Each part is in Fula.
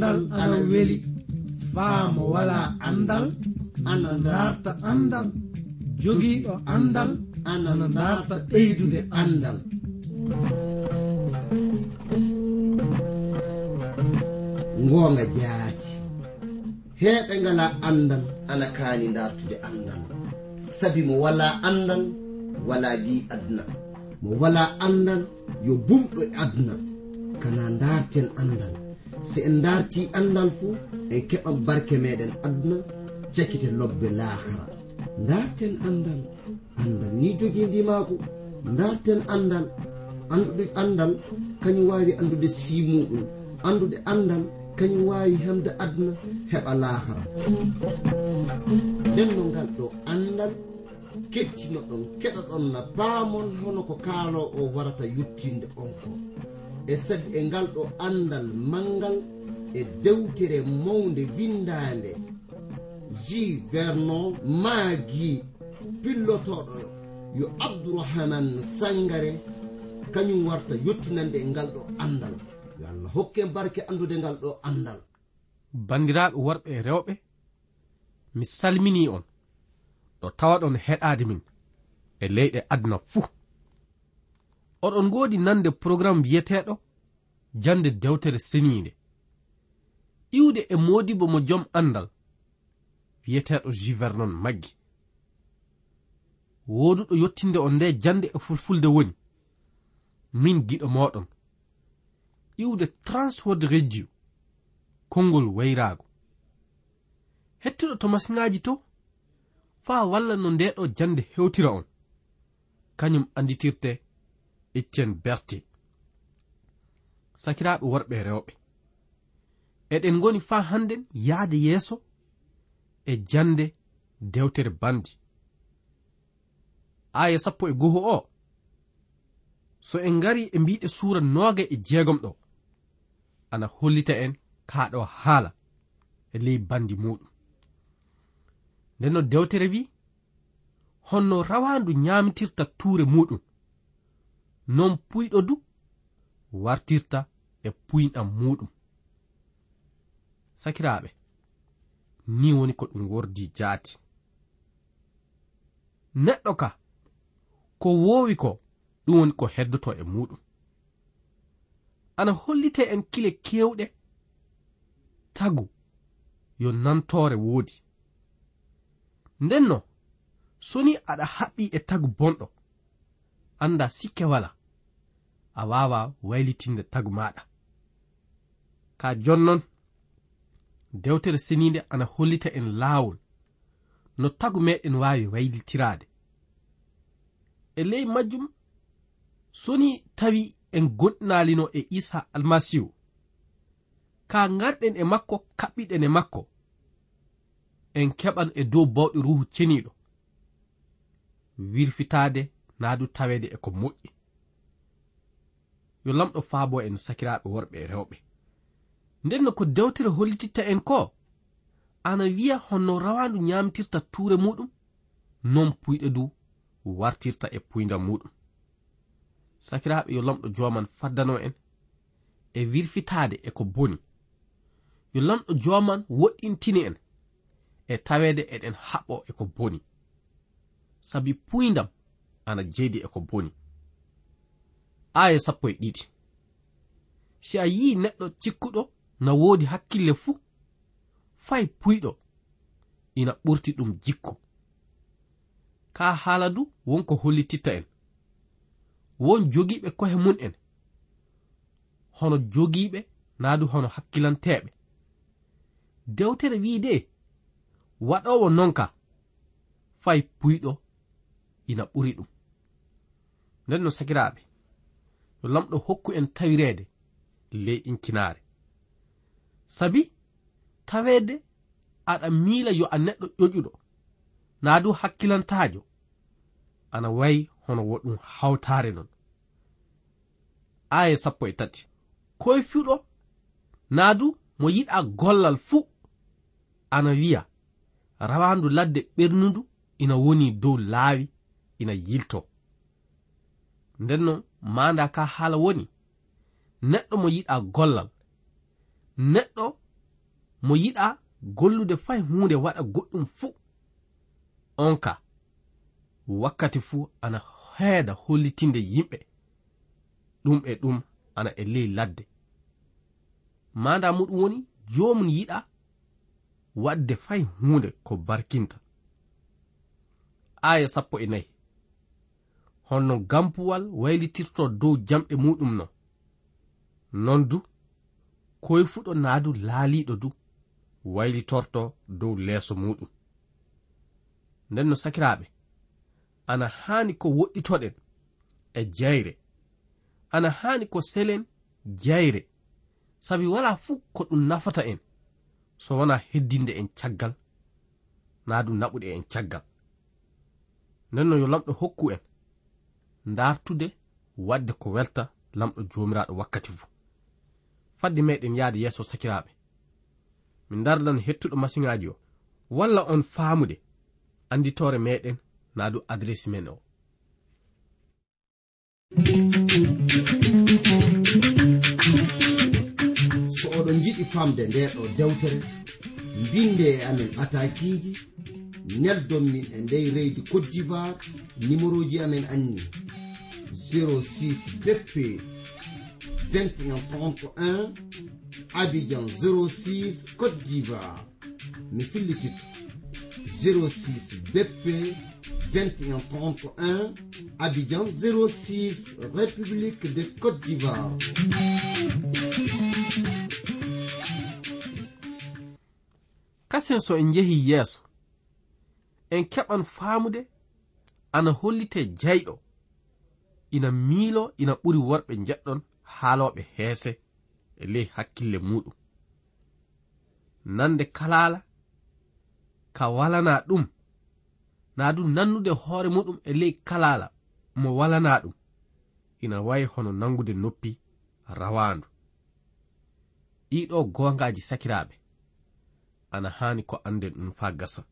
andal ana weli. Faamo wala andal ana darta andal. Jogiiɗo andal ana darta ɓeydude andal. Ngoonga jaati. Heeɓe ngala andal ana kaani dartude andal. Sabi mo wala andal wala bi aduna. Mo wala andal yo bumɗo e aduna. Kana darten andal. so en darti andal fuu en keɓan barke meɗen aduna cakkite lobbe lahara. Darten andal andal ni jogii darten andal anduɗe andal kañum wawi andude simuɗum andude andal kañum wawi hemde aduna heɓa lahara. Nden no ngal ɗo andal kettino ɗon keɗa ɗon na paamon hono ko kaalo o warata yettinde on ko. e sed e ngal ɗo andal mangal e dewtere mawde windande ji vernon maagi pillotoɗo yo abdourahaman sangare kañum warta yettinande e ngal ɗo andal. Yo allah hokke barke andude ngal ɗo andal. Bandiraɓe worɓe e rewɓe mi salmini on. Ɗo tawaɗon heɗade min e leyɗe aduna fuu. oɗon ngoodi nande programme wiyeteɗo jande dewtere seniinde. Iwde e modibo mo jom andal wiyeteɗo juvernon maggi. Wooduɗo yottinde on nde jande e fulfulde woni min giɗo moɗon iwde transword radio konngol wayraago. Hettuɗo to masiŋaaji to faa walla no ndeɗo jande hewtira on. Kañum anditirte itten berte sakiraɓe worɓe rewɓe. Eɗen goni faa hannden yahde yeeso e jande dewtere bandi. Aya sappo e goho o so en ngari e mbiɗe suura nooga e jeegom ɗo ana hollita en kaaɗo haala e ley bandi muɗum nden no dewtere wi honno rawandu ñaamitirta tuure muɗum non puyɗo du wartirta e puyɗam muɗum. Sakiraɓe ni woni ko ɗum wordi jaati. Neɗɗo ka ko woowi ko ɗum woni ko heddoto e muɗum. Ana hollite en kile kewɗe tagu yo nantore woodi. Ndenno soni aɗa haɓɓi e tagu bonɗo anda sikke wala a wawa waylitinde tagu maɗa. Ka jonnon dewtere seninde ana hollita en laawol no tagu meɗen wawi waylitirade. E ley majjum soni tawi en gonɗinaalino e isa almasihu ka garɗen e makko kaɓɓiɗen e makko en keɓan e dow bawɗe ruhu ceniɗo wirfitade naadu tawede taweede e ko moƴƴi. yo lamɗo faabo en sakiraaɓe worɓe e rewɓe. Nden no ko dewtere hollititta en ko ana wiya honno rawandu ñaamtirta tuure muɗum non puyɗe du wartirta e puyndam muɗum. Sakiraaɓe yo lamɗo jooman faddano en e wirfitaade e ko boni. Yo lamɗo jooman woɗɗintini en e taweede eɗen haɓɓo e ko boni. Sabi puyndam ana jeydi e ko boni. aya sappo e ɗiɗi. Si a yi neɗɗo cikkuɗo na woodi hakkille fuu fay puyɗo ina ɓurti ɗum jikku ka haala du wonko hollititta en. Won jogiɓe kohe mun en. Hono jogiɓe naa du hono hakkilanteɓe dewtere wi de waɗowo nonka fay puyɗo ina ɓuri ɗum. Nden no sakiraɓe yo lamɗo hokku en tawirede ley inkinaare sabi tawede aɗa miila yo a neɗɗo ƴoƴuɗo naa du hakkilantajo ana wayi hono woɗɗum hawtare non. Aya sappo e tati koye fiɗo naa du mo yiɗa gollal fuu ana wiya rawandu ladde ɓernundu ina woni dow laawi ina yiltoo nden no manda ka haala woni neɗɗo mo yiɗa gollal. Neɗɗo mo yiɗa gollude fay hunde waɗa goɗɗum fuu. On ka wakkati fuu ana heeda hollitinde yimɓe. Ɗum e ɗum ana e ley ladde. Manda muɗum woni jomum yiɗa wadde fay hunde ko barkinta. Aya sappo e nayi. honno gampuwal waylitirto dow jamɗe muɗum no. Non du koye fuɗo naadu laaliɗo du waylitorto dow leeso muɗum. Nden no sakiraaɓe ana haani ko woɗɗitoɗen e jayre. Ana haani ko selen jayre. Sabi wala fuu ko ɗum nafata en so wona heddinde en caggal naa ɗum naɓuɗe en caggal. Nden no yo lamɗo hokku en dartude wadde ko welta lamɗo jomiraɗo wakkati fuu. Fadde meɗen yahde yeeso sakiraɓe min dardan hettuɗo masiŋaji o. Walla on faamude anditore meɗen naa du adresse men o. So oɗon jiɗi famde nde ɗo dewtere mbinde e amen atakiji neldon min e ndey reydi cote d'ivoire numéro ji amen anni 06 bp 2131 abidjan 06 côte d'ivoire. Mi fillititto 06 bp 2131 abidjan 06 république de côte d'ivoire. Kasen so en jehi yeeso en keɓan faamude ana hollite jayɗo ina miilo ina ɓuri worɓe jeɗɗon haaloɓe heese e ley hakkille muɗum nande kalala ka walana ɗum. Na du nannude hoore muɗum e ley kalala mo walana ɗum. Ina wayi hono nangude noppi rawandu ɗiɗo gongaji sakiraɓe ana hani ko anden ɗum fa gasa.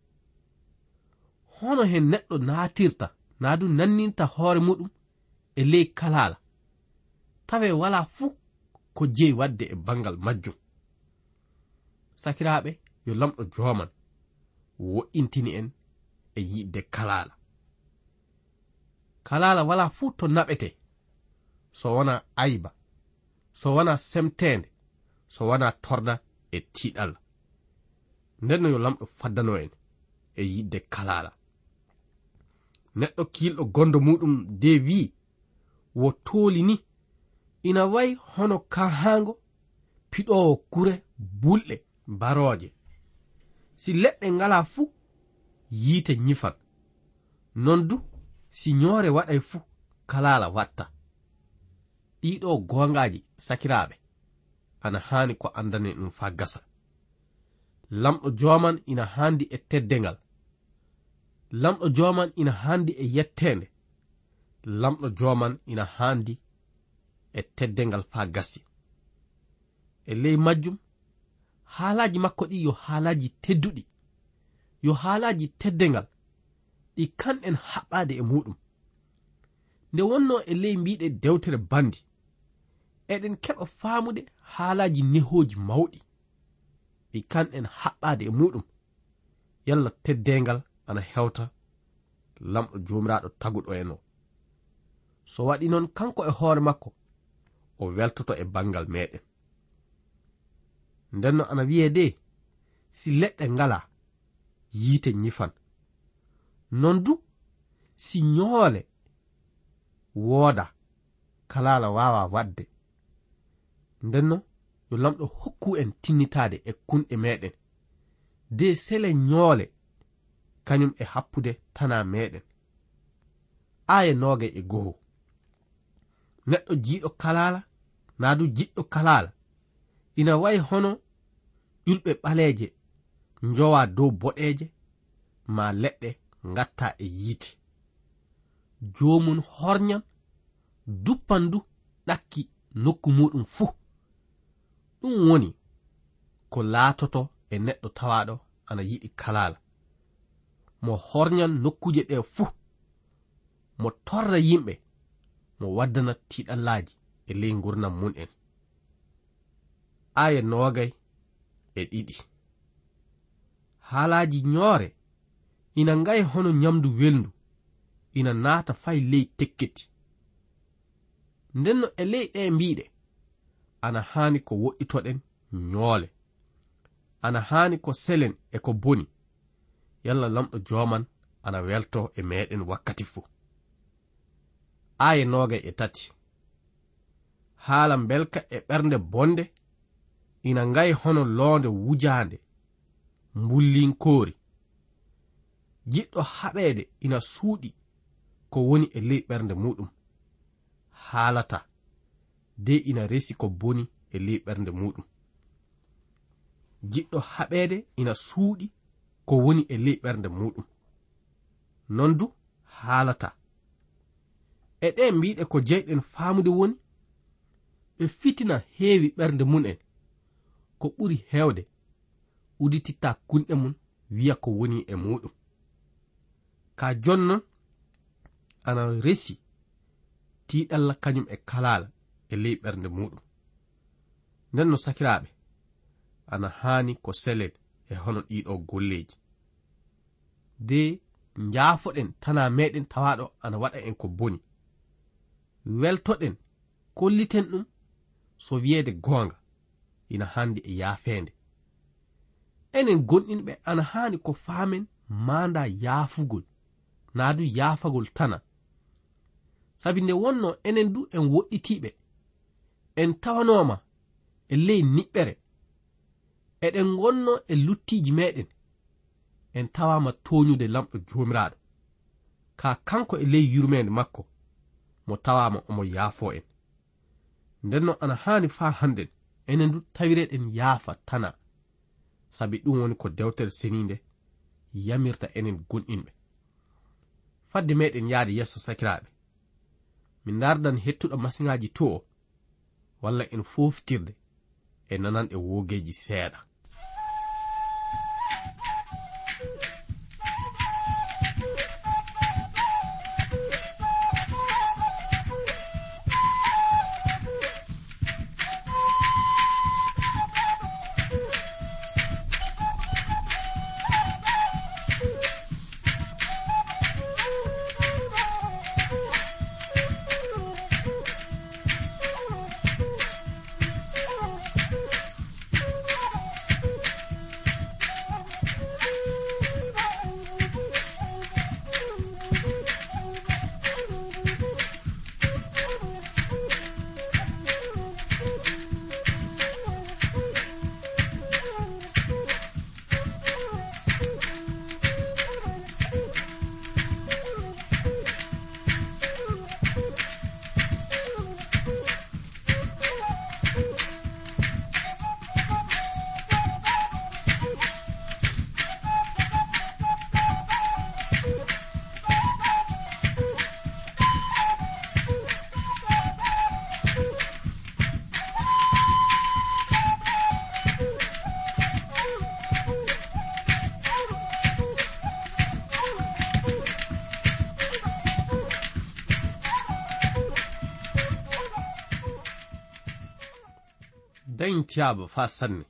Hono hen neɗɗo natirta na du nanninta hoore muɗum e ley kalala tawe wala fuu ko jeyi wadde e bangal majjum. Sakiraɓe yo lamɗo joman wo'intini en e yiɗde kalala kalala wala fuu to naɓete so wona ayba so wona semtende so wona torda e tiɗal nden no yo lamɗo faddano en e yiɗde kalala neɗɗo kilɗo gondo muɗum de wi'i wo tooli ni ina wayi hono kahaango piɗowo kure bulɗe barooje si leɗɗe ngala fuu yiite nyifan. Non du si ñoore waɗay fuu kalaala watta. Ɗiɗo goongaaji sakiraaɓe ana haani ko anndane ɗum faa gasa. Lamɗo jooman ina haandi e teddengal lamɗo jooman ina haandi e yetteende. lamɗo joman ina handi e teddengal fa gasi e ley majjum haalaji makko ɗi yo haalaji tedduɗi yo haalaji teddengal ɗi kanɗen haɓɓade e muɗum. Nde wonno e ley mbiɗe dewtere bandi eɗen keɓa faamude haalaji nehoji mawɗi ɗi kanɗen haɓɓade e muɗum. Yalla teddengal ana hewta lamɗo jomiraɗo taguɗo en o so waɗi noon kanko e hoore makko o weltoto e bangal meɗen ndenno ana wiye de si leɗɗe ngala yiite nyifan non du si ñoole wooda kalala wawa waɗde ndenno yo lamɗo hokku en tinnitaade e kunɗe meɗen de sele ñoole kañum e happude tana meɗen aya noge e goho. neɗɗo jiiɗo kalala naa du jiɗɗo kalala ina wayi hono ƴulɓe ɓaleeje njowa dow boɗeeje ma leɗɗe ngatta e yiite. Joomun horñam duppan du ɗakki nokku muɗum fuu. Ɗum woni ko laatoto e neɗɗo tawaɗo ana yiɗi kalala mo horñan nokkuje ɗe fuu mo torra yimɓe mo waddana tiɗallaji e ley gurnam mun en. Aya nogay e ɗiɗi. Haalaji ñoore ina ngaye hono nyamdu welndu ina naata fay ley tekketi. Ndenno e ley ɗe mbiɗe ana haani ko woɗɗitoɗen ñoole ana haani ko selen e ko boni. Yalla lamɗo joman ana welto e meɗen wakkati fuu. aya nogay e tati. Haala belka e ɓernde bonde ina ngayi hono loonde wujaande mbullinkoori. Jiɗɗo haɓeede ina suuɗi ko woni e ley ɓernde muɗum. Haalata de ina resi ko boni e ley ɓernde muɗum. Jiɗɗo haɓeede ina suuɗi ko woni e ley ɓernde muɗum. Non du haalata. e ɗe mbiɗe ko jeyɗen faamude woni ɓe fitina heewi ɓernde mun'en ko ɓuri heewde udititta kunɗe mum wiya ko woni e muɗum. Ka jonnon ana resi tiɗalla kañum e kalala e ley ɓernde muɗum. Nden no sakiraɓe ana haani ko selel e hono ɗiɗo golleji de njaafoɗen tana meɗen tawaɗo ana waɗa en ko boni. weltoɗen kolliten ɗum so wiyeede goonga ina handi e yaafeende. Enen gonɗinɓe ana haani ko faamen maanda yaafugol naa du yaafagol tana. Sabi nde wonno enen du en woɗɗitiiɓe en tawanoma e ley niɓɓere eɗen gonno e luttiiji meɗen en tawama toñude lamɗo joomiraaɗo. Ka kanko e ley yurmeende makko. mo tawama omo yaafo en. Ndenno ana haani faa hannden enen du tawireɗen yaafa tana. Sabi ɗum woni ko dewtere seninde yamirta enen gonɗinɓe. Fadde meɗen yahde yesso sakiraaɓe. Min dardan hettuɗo masiŋaji to o walla en foftirde e nananɗe wogeji seeɗa. antiyoba fa sanne.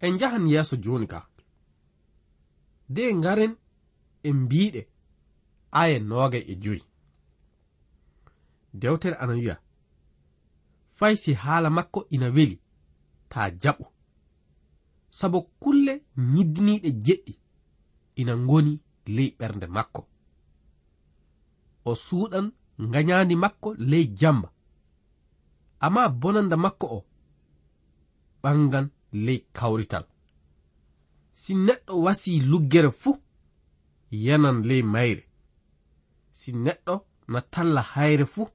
En njahan yeeso jooni ka. De ngaren en mbiɗe aya nooga e joyi. Dewtere ana wiya fay si haala makko ina weli taa jaɓo sabo kulle ñiddiniiɗe jeɗɗi ina ngoni ley ɓernde makko. O suuɗan ngañaandi makko ley jamba. Amma bonanda makko o ɓangan ley kawrital. Si neɗɗo wasi luggere fuu yanan ley mayre. Si neɗɗo na talla hayre fuu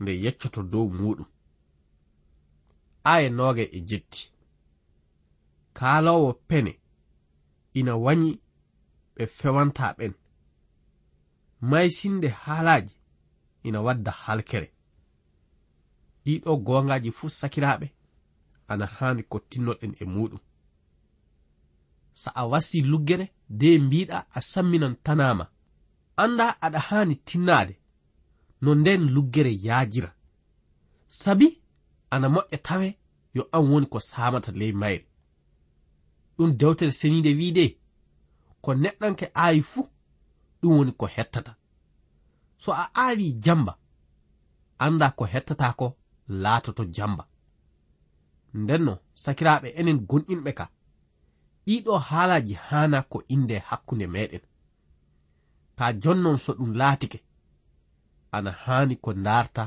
nde yeccoto dow muɗum aya nooga e jetti. Kaalowo pene ina wanyi ɓe fewanta ɓen maysinde haalaji ina wadda halkere. Ɗiɗo gongaji fuu sakiraɓe ana haani kottinnoɗen e muɗum sa a wasi luggere de mbiɗa a samminan tanama anda aɗa haani tinnade no nden luggere yaajira. Sabi ana moƴƴa tawe yo an woni ko samata ley mayre. Ɗum dewtere senide wiide ko neɗɗanke aawi fuu ɗum woni ko hettata. So a aawi jamba anda ko hettata ko laatoto jamba. ndenno sakiraaɓe enen gonɗinɓe ka. Ɗiɗo haalaji hana ko inde hakkunde meɗen. Ta jonnon so ɗum laatike ana haani ko ndarta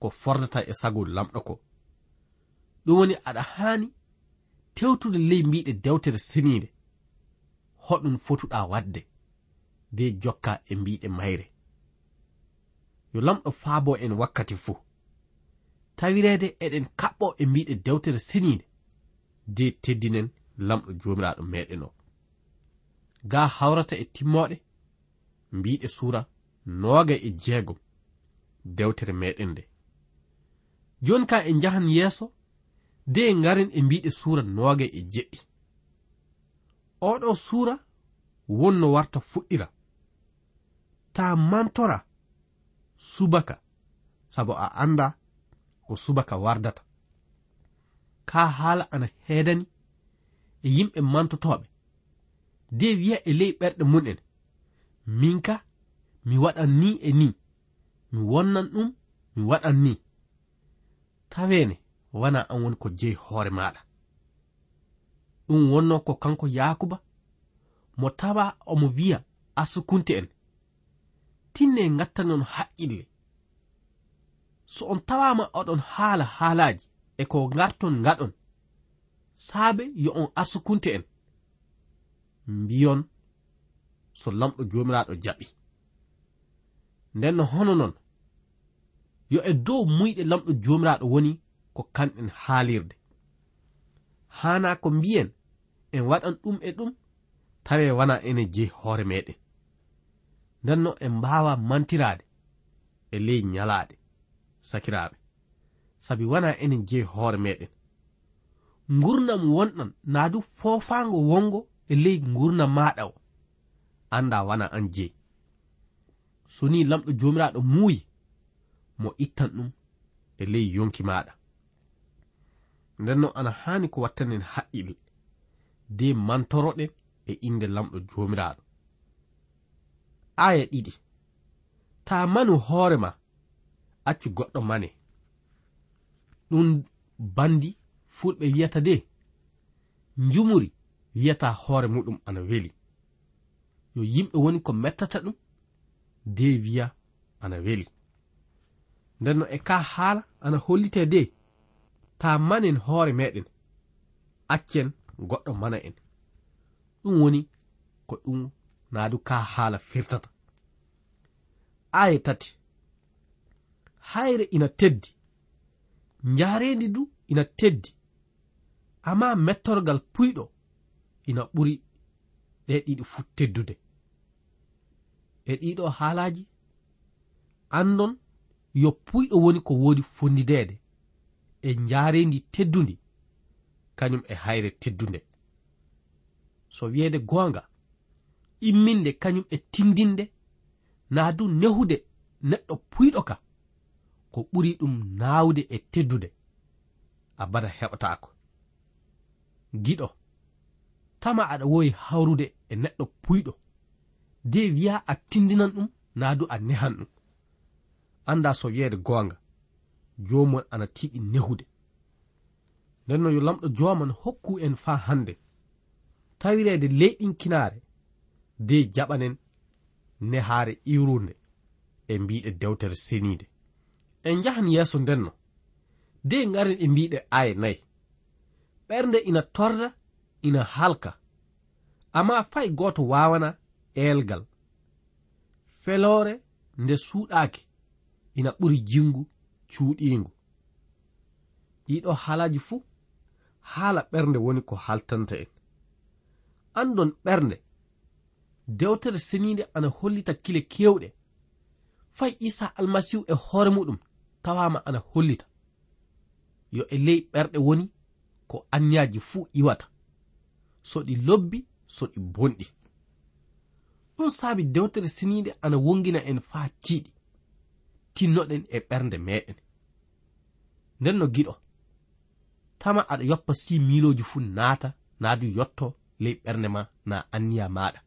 ko fordata e sagol lamɗo ko. Ɗum woni aɗa haani tewtude ley mbiɗe dewtere seniinde hoɗum fotuɗa wadde de jokka e mbiɗe mayre. Yo lamɗo faabo en wakkati fuu. tawirede eɗen kaɓɓo e mbiɗe dewtere senide de teddinen lamɗo jomiraɗo meɗen o. Ga hawrata e timmoɗe mbiɗe suura noga e jeegom dewtere meɗen nde. Joni ka en njahan yeeso de en ngaren e mbiɗe suura noga e jeɗɗi. Oɗo suura wonno warta fuɗɗira. Ta mantora subaka sabu a anda ko subaka wardata. Ka haala ana heedani e yimɓe mantotoɓe. De wiya e ley ɓerɗe mun'en minka mi waɗan ni e ni mi wonnan ɗum mi waɗan ni. Tawene wana an woni ko jeyi hoore maɗa ɗum wonno ko kanko yakuba mo tawa omo wiya asukunte en. Tinne gattanon haqqille. so on tawama oɗon haala haalaji e ko garton gaɗon saabe yo on asukunte en mbiyon so lamɗo jomiraɗo jaɓi. Nden no hono non yo e dow muyɗe lamɗo jomiraɗo woni ko kanɗen haalirde hana ko mbiyen en waɗan ɗum e ɗum tawe wana ene jehi hoore meɗen nden no en mbawa mantirade e ley nyalaɗe sakiraaɓe. Sabi wana enen jeyi hoore meɗen. Gurdam wonɗan naa du foofaango wongo e ley gurdam maɗa o. Annda wana an jeyi. So ni lamɗo joomiraaɗo muuyi mo ittan ɗum e ley yonki maɗa ndenno ana haani ko wattanen haqqille de mantoroɗen e inde lamɗo joomiraaɗo. Aya ɗiɗi. Ta manu hoore ma accu goɗɗo mane. Ɗum bandi fulɓe wiyata de njumuri wiyata hoore muɗum ana weli. Yo yimɓe woni ko mettata ɗum de wiya ana weli. Ndenno e ka haala ana hollite de ta manen hoore meɗen accen goɗɗo mana en. Ɗum woni ko ɗum naadu ka haala firtata. Aya tati hayre ina teddi. Njarendi du ina teddi. Amma mettorgal puyɗo ina ɓuri ɗe ɗiɗi fu teddude. E ɗiɗo haalaji andon yo puyɗo woni ko wodi fondideede e njarendi teddundi kañum e hayre teddunde so wiyeede goonga imminde kañum e tindinde naa du nehude neɗɗo puyɗo ka ko ɓuri ɗum naawde e teddude a bada heɓataako. Giɗo tama aɗa wowi hawrude e neɗɗo puyɗo de wiya a tindinan ɗum naa du a nehan ɗum. Annda so wiyeede goonga joomon ana tiiɗi nehude. Nden no yo lamɗo jooman hokku en faa hannde. Tawireede leyɗinkinaare de jaɓanen nehaare iwrunde e mbiɗe dewtere seniide. en njahan yeeso ndenno de en garen e mbiɗe aya nayi. Ɓernde ina torda ina halka. Amma fay gooto wawana eelgal. Feloore nde suuɗaaki ina ɓuri jingu cuuɗiingu. Ɗiɗo haalaji fuu haala ɓernde woni ko haltanta en. Andon ɓernde dewtere seniinde ana hollita kile kewɗe fay isa almasihu e hoore muɗum tawama ana hollita. Yo e ley ɓerɗe woni ko anniyaji fuu iwata. So ɗi lobbi so ɗi bonɗi. Ɗum saabi dewtere siniide ana wongina en faa tiiɗi tinnoɗen e ɓernde meɗen nden no giɗo tama aɗa yoppa si miloji fuu naata naadu yotto ley ɓernde ma na anniya maɗa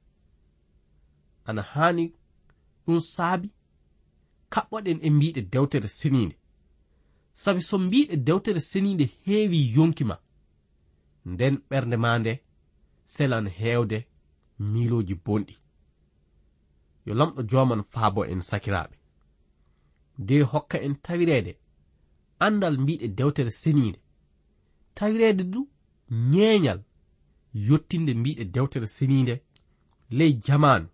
ana haani ɗum saabi kaɓɓoɗen e mbiɗe dewtere seniinde sabi so mbiɗe dewtere seniinde heewi yonki ma nden ɓernde ma nde selan heewde miilooji bonɗi. Yo lamɗo joman faabo en sakiraaɓe. De hokka en tawireede anndal mbiɗe dewtere seniinde tawireede du ñeeñal yottinde mbiɗe dewtere seniinde ley jamaanu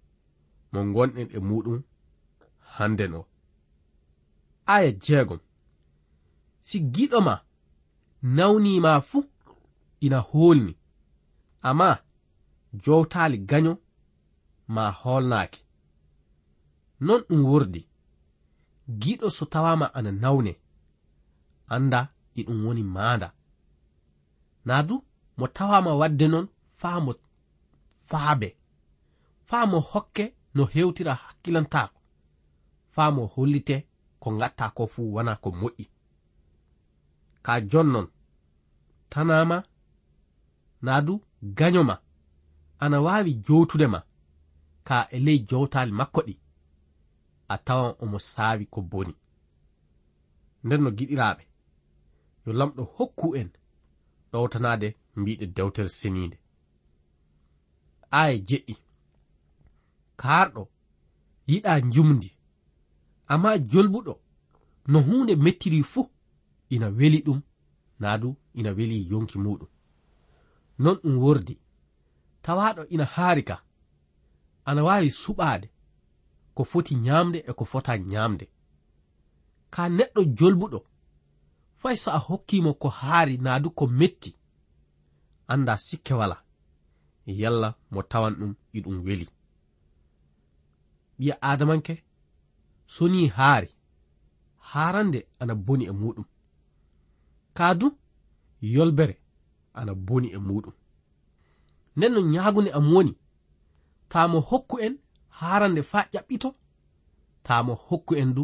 mo gonɗen e muɗum hannden o aya jeegom si giɗo ma nawnima fuu ina holni amma jowtaali gaño ma holnaaki non ɗum wordi giɗo so tawama ana nawne anda e ɗum woni maanda. Na du mo tawama wadde non faamo faabe faa mo hokke no hewtira hakkilantaako faamo hollite ko ngatta ko fuu wona ko moƴƴi. Ka jonnon tanama na du gañoma ana wawi jowtudema ka e ley jowtali makko ɗi a tawan omo saawi ko boni. Nden no giɗiraɓe yo lamɗo hokku en ɗowtanade mbiɗe dewtere seniinde. Aya jeɗɗi karɗo yiɗa jumdi amma jolbuɗo no hunde mettiri fuu ina weli ɗum naa du ina weli yonki muɗum non ɗum wordi tawaɗo ina haari ka. Ana waawi suɓaade ko foti nyaamde e ko fota nyaamde ka neɗɗo jolbuɗo fay so a hokkimo ko haari naa du ko metti annda sikke wala. Yalla mo tawan ɗum iɗum weli. Ɓiya adamanke so ni haari. Haarande ana boni e muɗum. Kaadu yolbere ana boni e muɗum. Nden no ñaagunde am woni taamo hokku en haarande faa ƴaɓɓito taamo hokku en du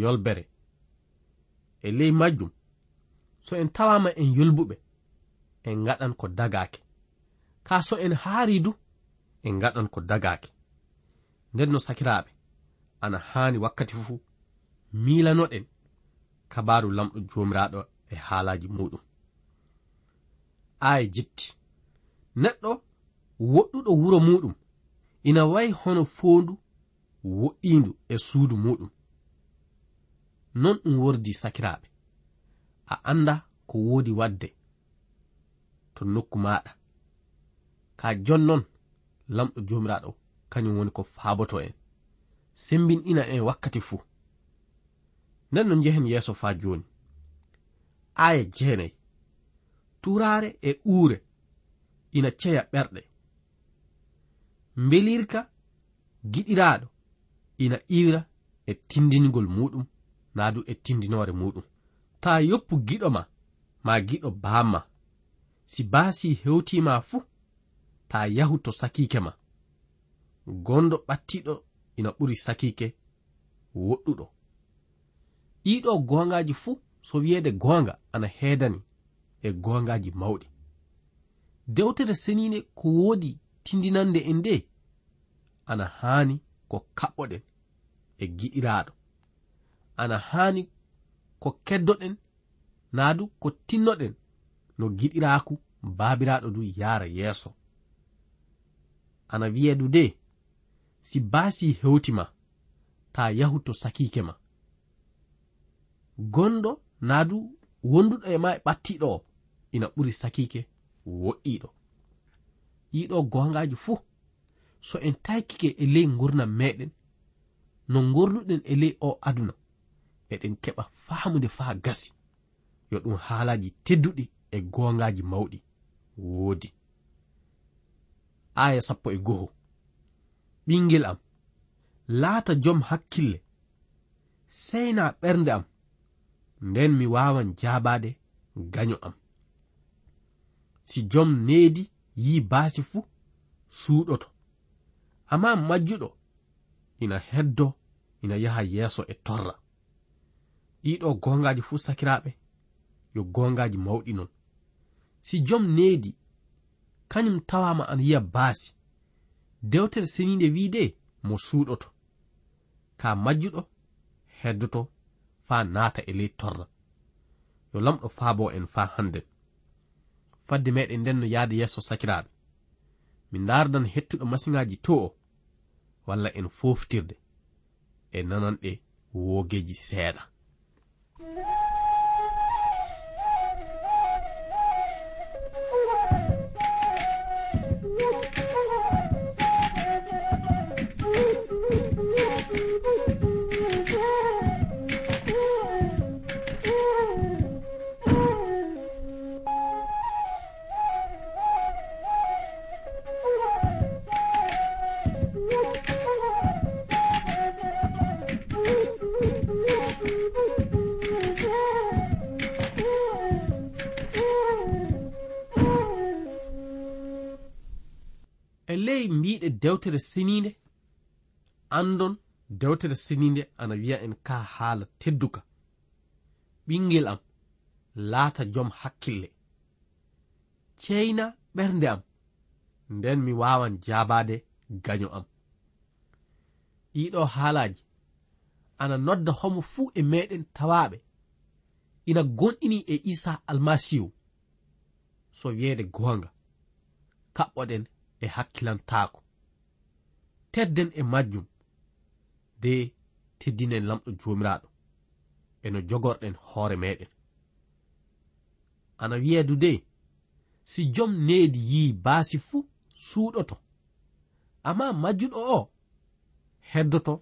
yolbere. E ley majjum so en tawama en yolbuɓe en gaɗan ko dagaake. Ka so en haari du en gaɗan ko dagaake. Nden no sakiraaɓe ana haani wakkati fuu miilanoɗen kabaru lamɗo joomiraaɗo e haalaaji muɗum aaya jitti. Neɗɗo woɗɗuɗo wuro muɗum ina wayi hono foondu woɗɗiindu e suudu muɗum non ɗum wordi sakiraaɓe a annda ko woodi waɗde to nokku maɗa ka jonnon lamɗo jomiraɗo kañum woni ko faaboto en sembinɗina en wakkati fuu. Nden no njehen yeeso faa jooni. Aya jeenayi turaare e uure. Ina ceya ɓerɗe. Mbelirka giɗiraaɗo. Ina iwra e tindingol muɗum naadu e tindinoore muɗum taa yoppu giɗo ma ma giɗo baamma si baasi hewtima fuu ta yahu to sakiike ma. Gonɗo ɓattiɗo ina ɓuri sakike woɗɗuɗo. Ɗiɗo gongaji fuu so wiyeede gonga ana heedani e gongaji mawɗi. Dewtere senine ko woodi tindinande en nde ana haani ko kaɓɓoɗen e giɗiraaɗo. Ana haani ko keddoɗen naa du ko tinnoɗen no giɗiraaku baabiraaɗo du yaara yeeso. Ana wiyeedu de si baasi hewtima ta yahu to sakike ma. Gonɗo naa du wonduɗo e ma e ɓattiɗo o ina ɓuri sakike woɗɗiɗo ɗiɗo gongaji fuu so en taykike e ley gurdam meɗen no gornuɗen e ley o aduna eɗen keɓa faamude faa gasi yo ɗum haalaji tedduɗi e gongaji mawɗi woodi. Aya sappo e goho. ɓingel am. Laata jom hakkille seyna ɓernde am. Nden mi wawan jaabade gaño am. Si jom needi yi baasi fuu suuɗoto. Amma majjuɗo ina heddo ina yaha yeeso e torra. Ɗiɗo gongaji fuu sakiraaɓe yo gongaji mawɗi non. Si jom needi kañum tawama ana yiya baasi. dewtere seniinde wiide mo suuɗoto ka majjuɗo heddoto faa naata e ley torra yo lamɗo faabo en faa hannden fadde meɗen nden no yahde yeeso sakiraaɓe. Min ndaardan hettuɗo masiŋaaji to o walla en fooftirde e nananɗe woogeeji seeɗa. e dewtere seninde andon dewtere seninde ana wiya en ka haala tedduka. Ɓingel am laata jom hakkille. Ceyna ɓernde am nden mi wawan jabade gaño am. Ɗiɗo haalaji ana nodda homo fuu e meɗen tawaɓe ina gonɗini e isa almasihu so wiyeede goonga kaɓɓoɗen e hakkilantaako. tedden e majjum de teddinen lamɗo jomiraɗo eno jogorɗen hoore meɗen. Ana wiyeedu de si jom needi yii baasi fuu suuɗoto. Amma majjuɗo o heddoto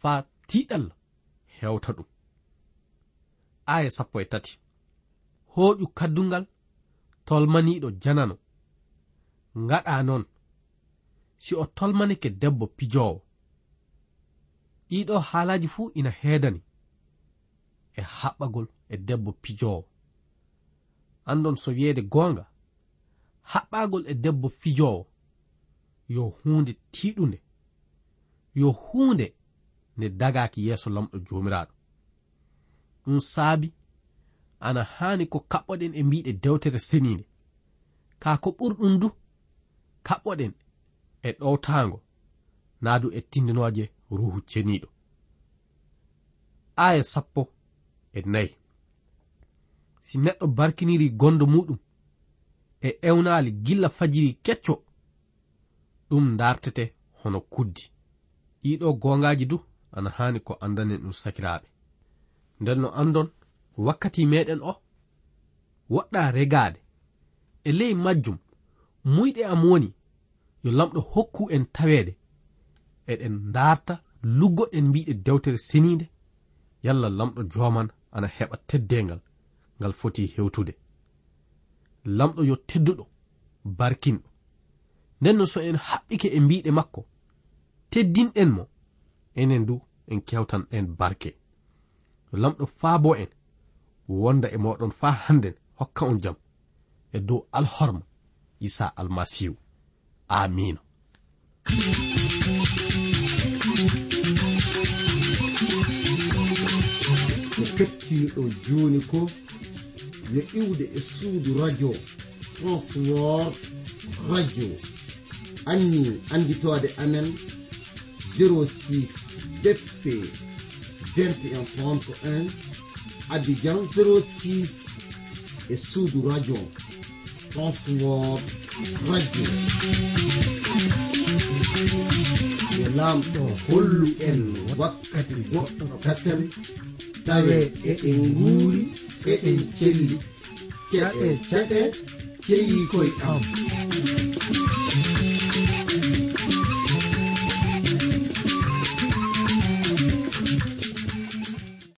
faa tiiɗal hewta ɗum. Aya sappo e tati hooƴu kaddungal tolmaniiɗo janano ngaɗa noon si o tolmanike debbo pijowo ɗiɗo haalaji fuu ina heedani e haɓɓagol e debbo pijowo andon so wiyeede goonga haɓɓagol e debbo fijowo yo huunde tiiɗunde yo huunde nde dagaaki yeeso lamɗo joomiraaɗo. Ɗum saabi ana haani ko kaɓɓoɗen e mbiɗe dewtere seniinde. Kaa ko ɓurɗum du kaɓɓoɗen e ɗowtaango naa du e tindinoje ruhu ceniiɗo. Aya sappo e nayi. Si neɗɗo barkiniri gondo muɗum e ewnaali gilla fajiri kecco ɗum dartete hono kuddi. Ɗiɗo gongaji du ana hani ko andanen ɗum sakiraɓe nden no andon wakkati meɗen o woɗɗa regade e ley majjum muyɗe am woni yo lamɗo hokku en taweede eɗen darta luggoɗen mbiɗe dewtere seniinde yalla lamɗo joman ana heɓa teddengal ngal foti hewtude. Lamɗo yo tedduɗo barkinɗo. Nden no so en haɓɓike e mbiɗe makko teddinɗen mo enen du en kewtan ɗen barke. Yo lamɗo faabo en wonda e moɗon faa hannden hokka on jam e dow alhorma isa almasihu amina ko kettiniɗo joni ko yo iwde e suudu radio. Transwor radio. Anni anditode amen 06 bp 2131 abidjan 06 e suudu radio offwod radio. Yo lamɗo hollu en wakkati goɗɗo kasen tawe eɗen guuri eɗen celli ceɗe ceɗe ceyi koye am.